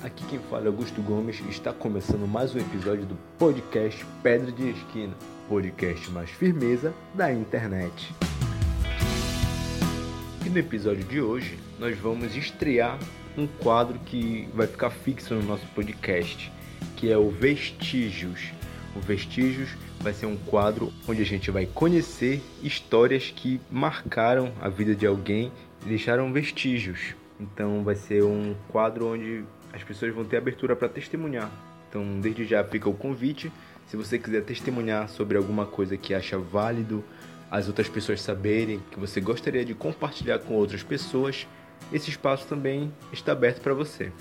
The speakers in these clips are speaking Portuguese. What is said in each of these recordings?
Aqui quem fala é Augusto Gomes e está começando mais um episódio do podcast Pedra de Esquina, podcast mais firmeza da internet. E no episódio de hoje nós vamos estrear um quadro que vai ficar fixo no nosso podcast, que é o Vestígios. O Vestígios vai ser um quadro onde a gente vai conhecer histórias que marcaram a vida de alguém e deixaram vestígios. Então vai ser um quadro onde as pessoas vão ter abertura para testemunhar. Então desde já fica o convite, se você quiser testemunhar sobre alguma coisa que acha válido as outras pessoas saberem, que você gostaria de compartilhar com outras pessoas, esse espaço também está aberto para você.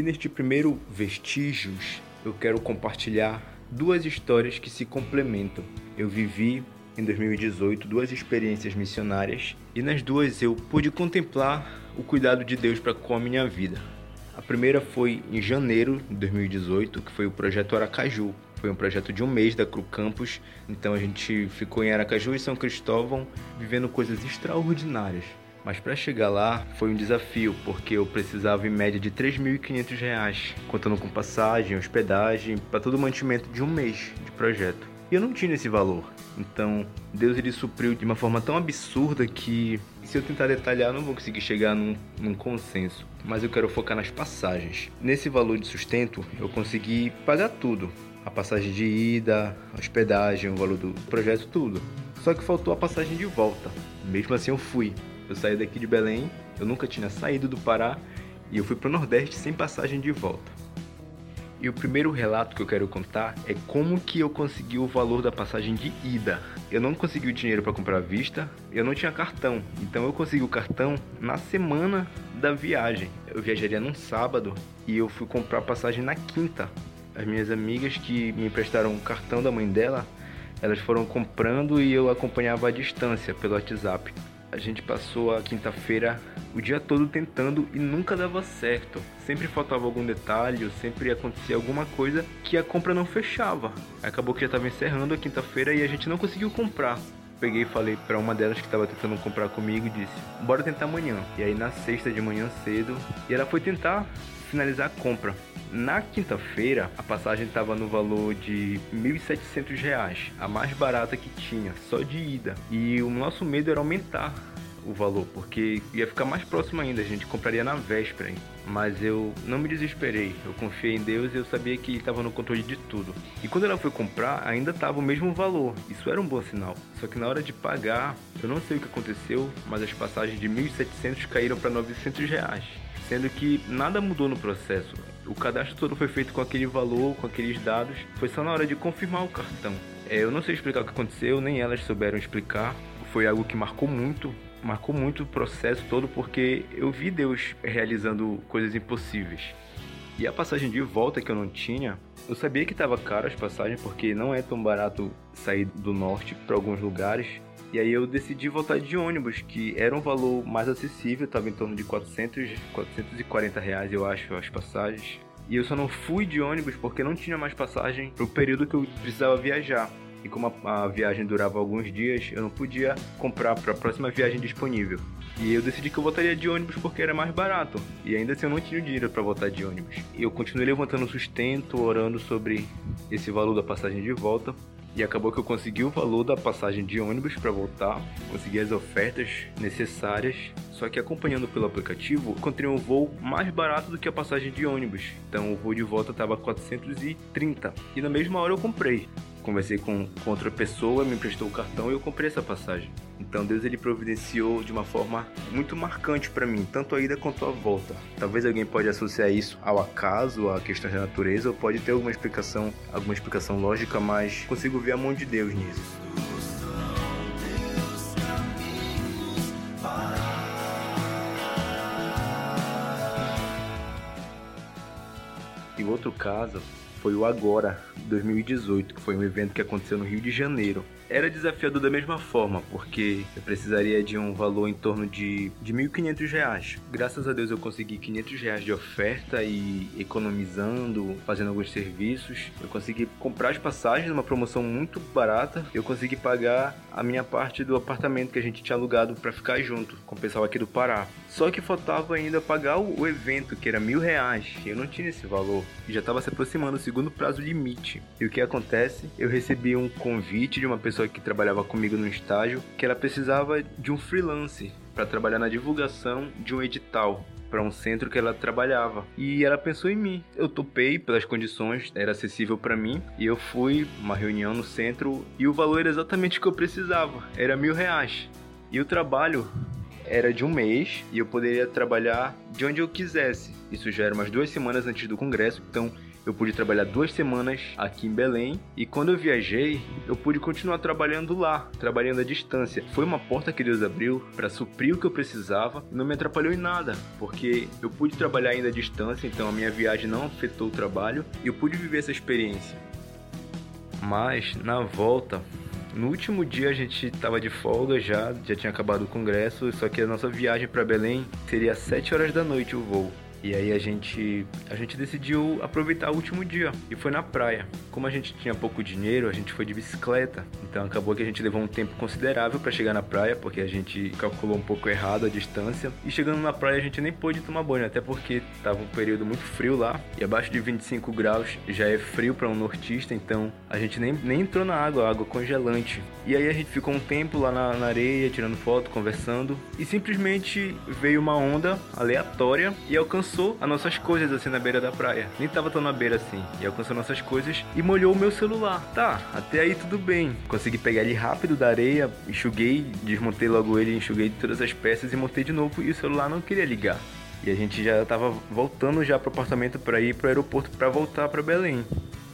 E neste primeiro Vestígios, eu quero compartilhar duas histórias que se complementam. Eu vivi em 2018 duas experiências missionárias e nas duas eu pude contemplar o cuidado de Deus para com a minha vida. A primeira foi em janeiro de 2018, que foi o projeto Aracaju. Foi um projeto de um mês da Cru Campus, então a gente ficou em Aracaju e São Cristóvão vivendo coisas extraordinárias. Mas para chegar lá foi um desafio, porque eu precisava em média de R$ 3.500, contando com passagem, hospedagem, para todo o mantimento de um mês de projeto. E eu não tinha esse valor. Então, Deus ele supriu de uma forma tão absurda que se eu tentar detalhar, não vou conseguir chegar num, num, consenso. Mas eu quero focar nas passagens. Nesse valor de sustento, eu consegui pagar tudo: a passagem de ida, a hospedagem, o valor do projeto, tudo. Só que faltou a passagem de volta. Mesmo assim, eu fui. Eu saí daqui de Belém, eu nunca tinha saído do Pará e eu fui para o Nordeste sem passagem de volta. E o primeiro relato que eu quero contar é como que eu consegui o valor da passagem de ida. Eu não consegui o dinheiro para comprar à vista, eu não tinha cartão, então eu consegui o cartão na semana da viagem. Eu viajaria num sábado e eu fui comprar a passagem na quinta. As minhas amigas que me emprestaram o cartão da mãe dela, elas foram comprando e eu acompanhava à distância pelo WhatsApp a gente passou a quinta-feira o dia todo tentando e nunca dava certo. Sempre faltava algum detalhe, ou sempre acontecia alguma coisa que a compra não fechava. Acabou que já estava encerrando a quinta-feira e a gente não conseguiu comprar. Peguei e falei para uma delas que estava tentando comprar comigo e disse: "Bora tentar amanhã". E aí na sexta de manhã cedo, e ela foi tentar finalizar a compra. Na quinta-feira, a passagem estava no valor de R$ 1.700, a mais barata que tinha, só de ida. E o nosso medo era aumentar o valor, porque ia ficar mais próximo ainda, a gente compraria na véspera. Hein? Mas eu não me desesperei, eu confiei em Deus e eu sabia que estava no controle de tudo. E quando ela foi comprar, ainda estava o mesmo valor, isso era um bom sinal. Só que na hora de pagar, eu não sei o que aconteceu, mas as passagens de 1.700 caíram para 900 reais sendo que nada mudou no processo. O cadastro todo foi feito com aquele valor, com aqueles dados, foi só na hora de confirmar o cartão. É, eu não sei explicar o que aconteceu, nem elas souberam explicar. Foi algo que marcou muito, marcou muito o processo todo porque eu vi Deus realizando coisas impossíveis. E a passagem de volta que eu não tinha, eu sabia que estava caro as passagens porque não é tão barato sair do norte para alguns lugares. E aí eu decidi voltar de ônibus, que era um valor mais acessível, estava em torno de 400, 440 reais, eu acho, as passagens. E eu só não fui de ônibus porque não tinha mais passagem para o período que eu precisava viajar. E como a, a viagem durava alguns dias, eu não podia comprar para a próxima viagem disponível. E eu decidi que eu voltaria de ônibus porque era mais barato. E ainda assim eu não tinha dinheiro para voltar de ônibus. Eu continuei levantando sustento, orando sobre esse valor da passagem de volta. E acabou que eu consegui o valor da passagem de ônibus para voltar, consegui as ofertas necessárias, só que acompanhando pelo aplicativo, encontrei um voo mais barato do que a passagem de ônibus. Então o voo de volta estava 430 e na mesma hora eu comprei conversei com, com outra pessoa, me emprestou o cartão e eu comprei essa passagem. Então Deus ele providenciou de uma forma muito marcante para mim, tanto a ida quanto a volta. Talvez alguém pode associar isso ao acaso, a questões da natureza, ou pode ter alguma explicação, alguma explicação lógica, mas consigo ver a mão de Deus nisso. E outro caso foi o Agora 2018, que foi um evento que aconteceu no Rio de Janeiro. Era desafiador da mesma forma, porque eu precisaria de um valor em torno de, de 1.500 reais. Graças a Deus eu consegui 500 reais de oferta e economizando, fazendo alguns serviços, eu consegui comprar as passagens numa promoção muito barata. Eu consegui pagar a minha parte do apartamento que a gente tinha alugado para ficar junto com o pessoal aqui do Pará. Só que faltava ainda pagar o, evento, que era mil reais. Eu não tinha esse valor. E já estava se aproximando o segundo prazo limite. E o que acontece? Eu recebi um convite de uma pessoa pessoa que trabalhava comigo no estágio que ela precisava de um freelance para trabalhar na divulgação de um edital para um centro que ela trabalhava. E ela pensou em mim. Eu topei pelas condições, era acessível para mim. E eu fui uma reunião no centro e o valor era exatamente o que eu precisava. Era mil reais. E o trabalho era de um mês e eu poderia trabalhar de onde eu quisesse. Isso já era umas duas semanas antes do congresso, então eu pude trabalhar duas semanas aqui em Belém e quando eu viajei, eu pude continuar trabalhando lá, trabalhando à distância. Foi uma porta que Deus abriu para suprir o que eu precisava e não me atrapalhou em nada, porque eu pude trabalhar ainda à distância, então a minha viagem não afetou o trabalho e eu pude viver essa experiência. Mas na volta, no último dia a gente estava de folga já, já tinha acabado o congresso, só que a nossa viagem para Belém seria às 7 horas da noite o voo. E aí a gente a gente decidiu aproveitar o último dia e foi na praia. Como a gente tinha pouco dinheiro, a gente foi de bicicleta. Então acabou que a gente levou um tempo considerável para chegar na praia, porque a gente calculou um pouco errado a distância. E chegando na praia a gente nem pôde tomar banho, até porque tava um período muito frio lá e abaixo de 25 graus já é frio para um nortista, então a gente nem, nem entrou na água, água congelante. E aí a gente ficou um tempo lá na, na areia, tirando foto, conversando e simplesmente veio uma onda aleatória e alcançou alcançou as nossas coisas assim na beira da praia. Nem tava tão na beira assim. E alcançou nossas coisas e molhou o meu celular. Tá, até aí tudo bem. Consegui pegar ele rápido da areia, enxuguei, desmontei logo ele, enxuguei todas as peças e montei de novo e o celular não queria ligar. E a gente já tava voltando já pro apartamento para ir pro aeroporto para voltar para Belém.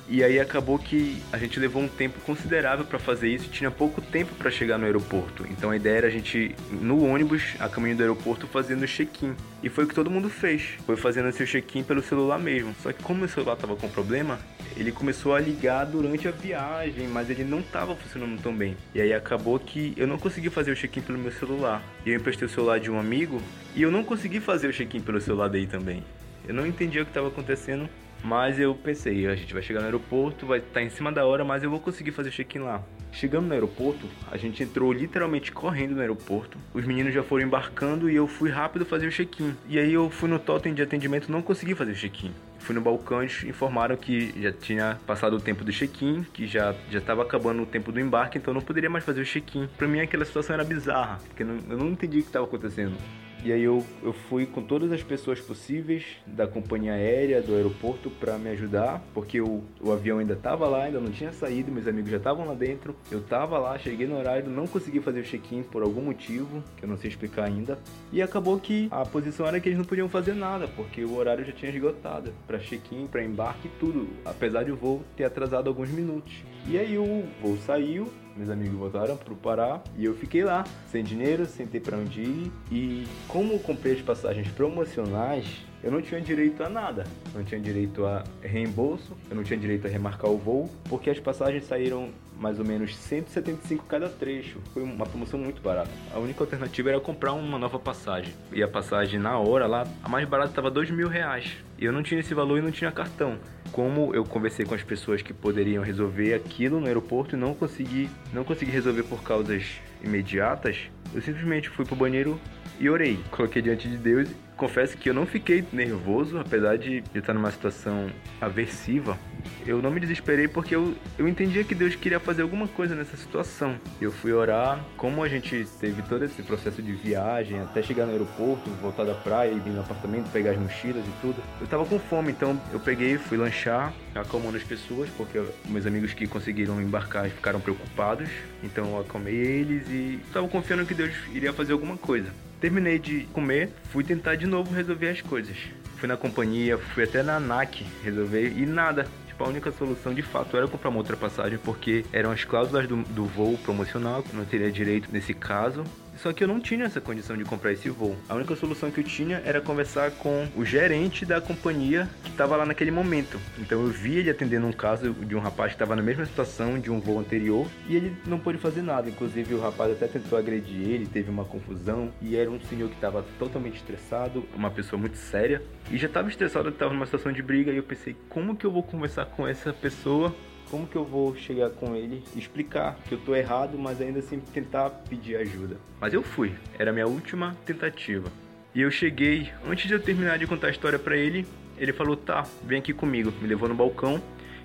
E aí acabou que a gente levou um tempo considerável para fazer isso tinha pouco tempo para chegar no aeroporto. Então a ideia era a gente no ônibus, a caminho do aeroporto, fazendo o check-in. E foi o que todo mundo fez. Foi fazendo esse check-in pelo celular mesmo. Só que como o celular tava com problema, ele começou a ligar durante a viagem, mas ele não tava funcionando tão bem. E aí acabou que eu não consegui fazer o check-in pelo meu celular. E eu emprestei o celular de um amigo e eu não consegui fazer o check-in pelo celular dele também. Eu não entendi o que estava acontecendo mas eu pensei, a gente vai chegar no aeroporto, vai estar tá em cima da hora, mas eu vou conseguir fazer o check-in lá. Chegando no aeroporto, a gente entrou literalmente correndo no aeroporto. Os meninos já foram embarcando e eu fui rápido fazer o check-in. E aí eu fui no totem de atendimento, não consegui fazer o check-in. Fui no balcão e informaram que já tinha passado o tempo do check-in, que já já estava acabando o tempo do embarque, então não poderia mais fazer o check-in. Para mim aquela situação era bizarra, porque eu não, eu não entendi o que estava acontecendo. E aí eu, eu fui com todas as pessoas possíveis da companhia aérea, do aeroporto, para me ajudar, porque o, o avião ainda estava lá, ainda não tinha saído, meus amigos já estavam lá dentro. Eu estava lá, cheguei no horário, não consegui fazer o check-in por algum motivo, que eu não sei explicar ainda. E acabou que a posição era que eles não podiam fazer nada, porque o horário já tinha esgotado para check-in, para embarque, tudo, apesar de o voo ter atrasado alguns minutos. E aí o voo saiu, meus amigos voltaram pro Pará e eu fiquei lá, sem dinheiro, sem ter para onde ir. E como eu comprei as passagens promocionais, eu não tinha direito a nada. Não tinha direito a reembolso, eu não tinha direito a remarcar o voo, porque as passagens saíram mais ou menos 175 cada trecho. Foi uma promoção muito barata. A única alternativa era comprar uma nova passagem. E a passagem na hora lá, a mais barata estava dois mil reais. E eu não tinha esse valor e não tinha cartão. Como eu conversei com as pessoas que poderiam resolver aquilo no aeroporto e não consegui, não consegui resolver por causas imediatas, eu simplesmente fui pro banheiro e orei. Coloquei diante de Deus. Confesso que eu não fiquei nervoso, apesar de estar numa situação aversiva. Eu não me desesperei porque eu, eu entendia que Deus queria fazer alguma coisa nessa situação. Eu fui orar, como a gente teve todo esse processo de viagem até chegar no aeroporto, voltar da praia, ir no apartamento, pegar as mochilas e tudo. Eu tava com fome, então eu peguei, fui lanchar, acalmando as pessoas, porque meus amigos que conseguiram embarcar ficaram preocupados. Então eu acalmei eles e estava confiando que Deus iria fazer alguma coisa. Terminei de comer, fui tentar de novo resolver as coisas. Fui na companhia, fui até na ANAC resolver e nada. Tipo, a única solução de fato era comprar uma outra passagem porque eram as cláusulas do, do voo promocional, que não teria direito nesse caso. Só que eu não tinha essa condição de comprar esse voo. A única solução que eu tinha era conversar com o gerente da companhia que estava lá naquele momento. Então eu vi ele atendendo um caso de um rapaz que estava na mesma situação de um voo anterior e ele não pôde fazer nada. Inclusive o rapaz até tentou agredir ele, teve uma confusão e era um senhor que estava totalmente estressado, uma pessoa muito séria e já estava estressado, estava numa situação de briga e eu pensei como que eu vou conversar com essa pessoa como que eu vou chegar com ele explicar que eu tô errado, mas ainda assim tentar pedir ajuda? Mas eu fui, era a minha última tentativa. E eu cheguei, antes de eu terminar de contar a história para ele, ele falou: "Tá, vem aqui comigo". Me levou no balcão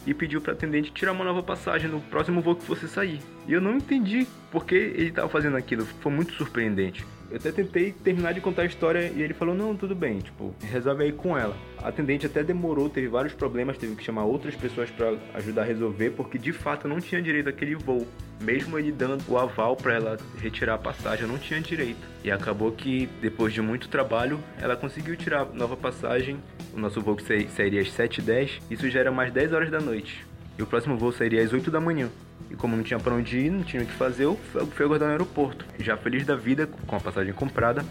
e pediu para atendente tirar uma nova passagem no próximo voo que fosse sair. E eu não entendi por que ele estava fazendo aquilo, foi muito surpreendente. Eu até tentei terminar de contar a história e ele falou: Não, tudo bem, tipo, resolve aí com ela. A atendente até demorou, teve vários problemas, teve que chamar outras pessoas para ajudar a resolver, porque de fato não tinha direito àquele voo. Mesmo ele dando o aval para ela retirar a passagem, não tinha direito. E acabou que, depois de muito trabalho, ela conseguiu tirar a nova passagem. O nosso voo sairia às 7h10, isso já era mais 10 horas da noite. E o próximo voo sairia às 8 da manhã. E como não tinha para onde ir, não tinha o que fazer, eu fui aguardar no aeroporto. Já feliz da vida, com a passagem comprada,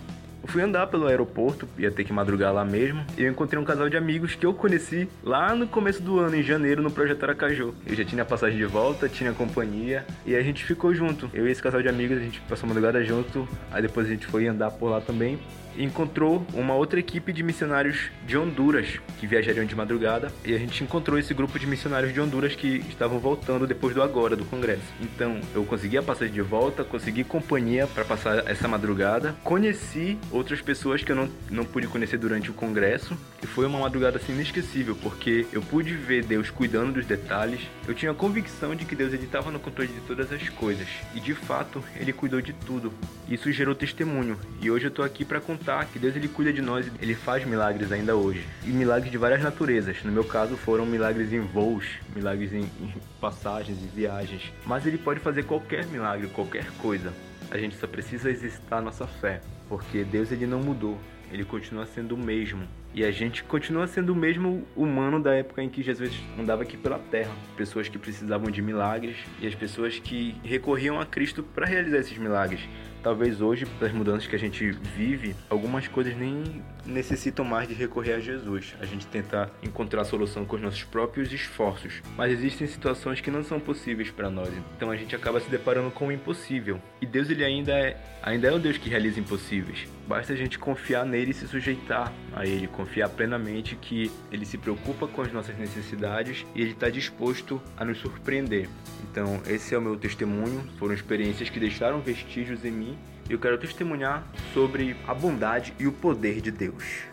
eu fui andar pelo aeroporto, ia ter que madrugar lá mesmo, e eu encontrei um casal de amigos que eu conheci lá no começo do ano, em janeiro, no Projeto Aracaju. Eu já tinha passagem de volta, tinha companhia, e a gente ficou junto. Eu e esse casal de amigos, a gente passou a madrugada junto, aí depois a gente foi andar por lá também encontrou uma outra equipe de missionários de Honduras que viajariam de madrugada e a gente encontrou esse grupo de missionários de Honduras que estavam voltando depois do agora do congresso. Então eu consegui a passagem de volta, consegui companhia para passar essa madrugada, conheci outras pessoas que eu não, não pude conhecer durante o congresso e foi uma madrugada assim inesquecível porque eu pude ver Deus cuidando dos detalhes. Eu tinha a convicção de que Deus estava no controle de todas as coisas e de fato ele cuidou de tudo. Isso gerou testemunho e hoje eu tô aqui para contar contar que Deus ele cuida de nós, ele faz milagres ainda hoje. E milagres de várias naturezas. No meu caso foram milagres em voos, milagres em, em passagens e viagens. Mas ele pode fazer qualquer milagre, qualquer coisa. A gente só precisa exercitar nossa fé, porque Deus ele não mudou, ele continua sendo o mesmo. E a gente continua sendo o mesmo humano da época em que Jesus andava aqui pela terra. Pessoas que precisavam de milagres e as pessoas que recorriam a Cristo para realizar esses milagres talvez hoje, pelas mudanças que a gente vive, algumas coisas nem necessitam mais de recorrer a Jesus. A gente tenta encontrar a solução com os nossos próprios esforços. Mas existem situações que não são possíveis para nós. Então a gente acaba se deparando com o impossível. E Deus ele ainda é, ainda é o Deus que realiza impossíveis. Basta a gente confiar nele e se sujeitar a ele, confiar plenamente que ele se preocupa com as nossas necessidades e ele está disposto a nos surpreender. Então, esse é o meu testemunho. Foram experiências que deixaram vestígios em mim eu quero testemunhar sobre a bondade e o poder de Deus.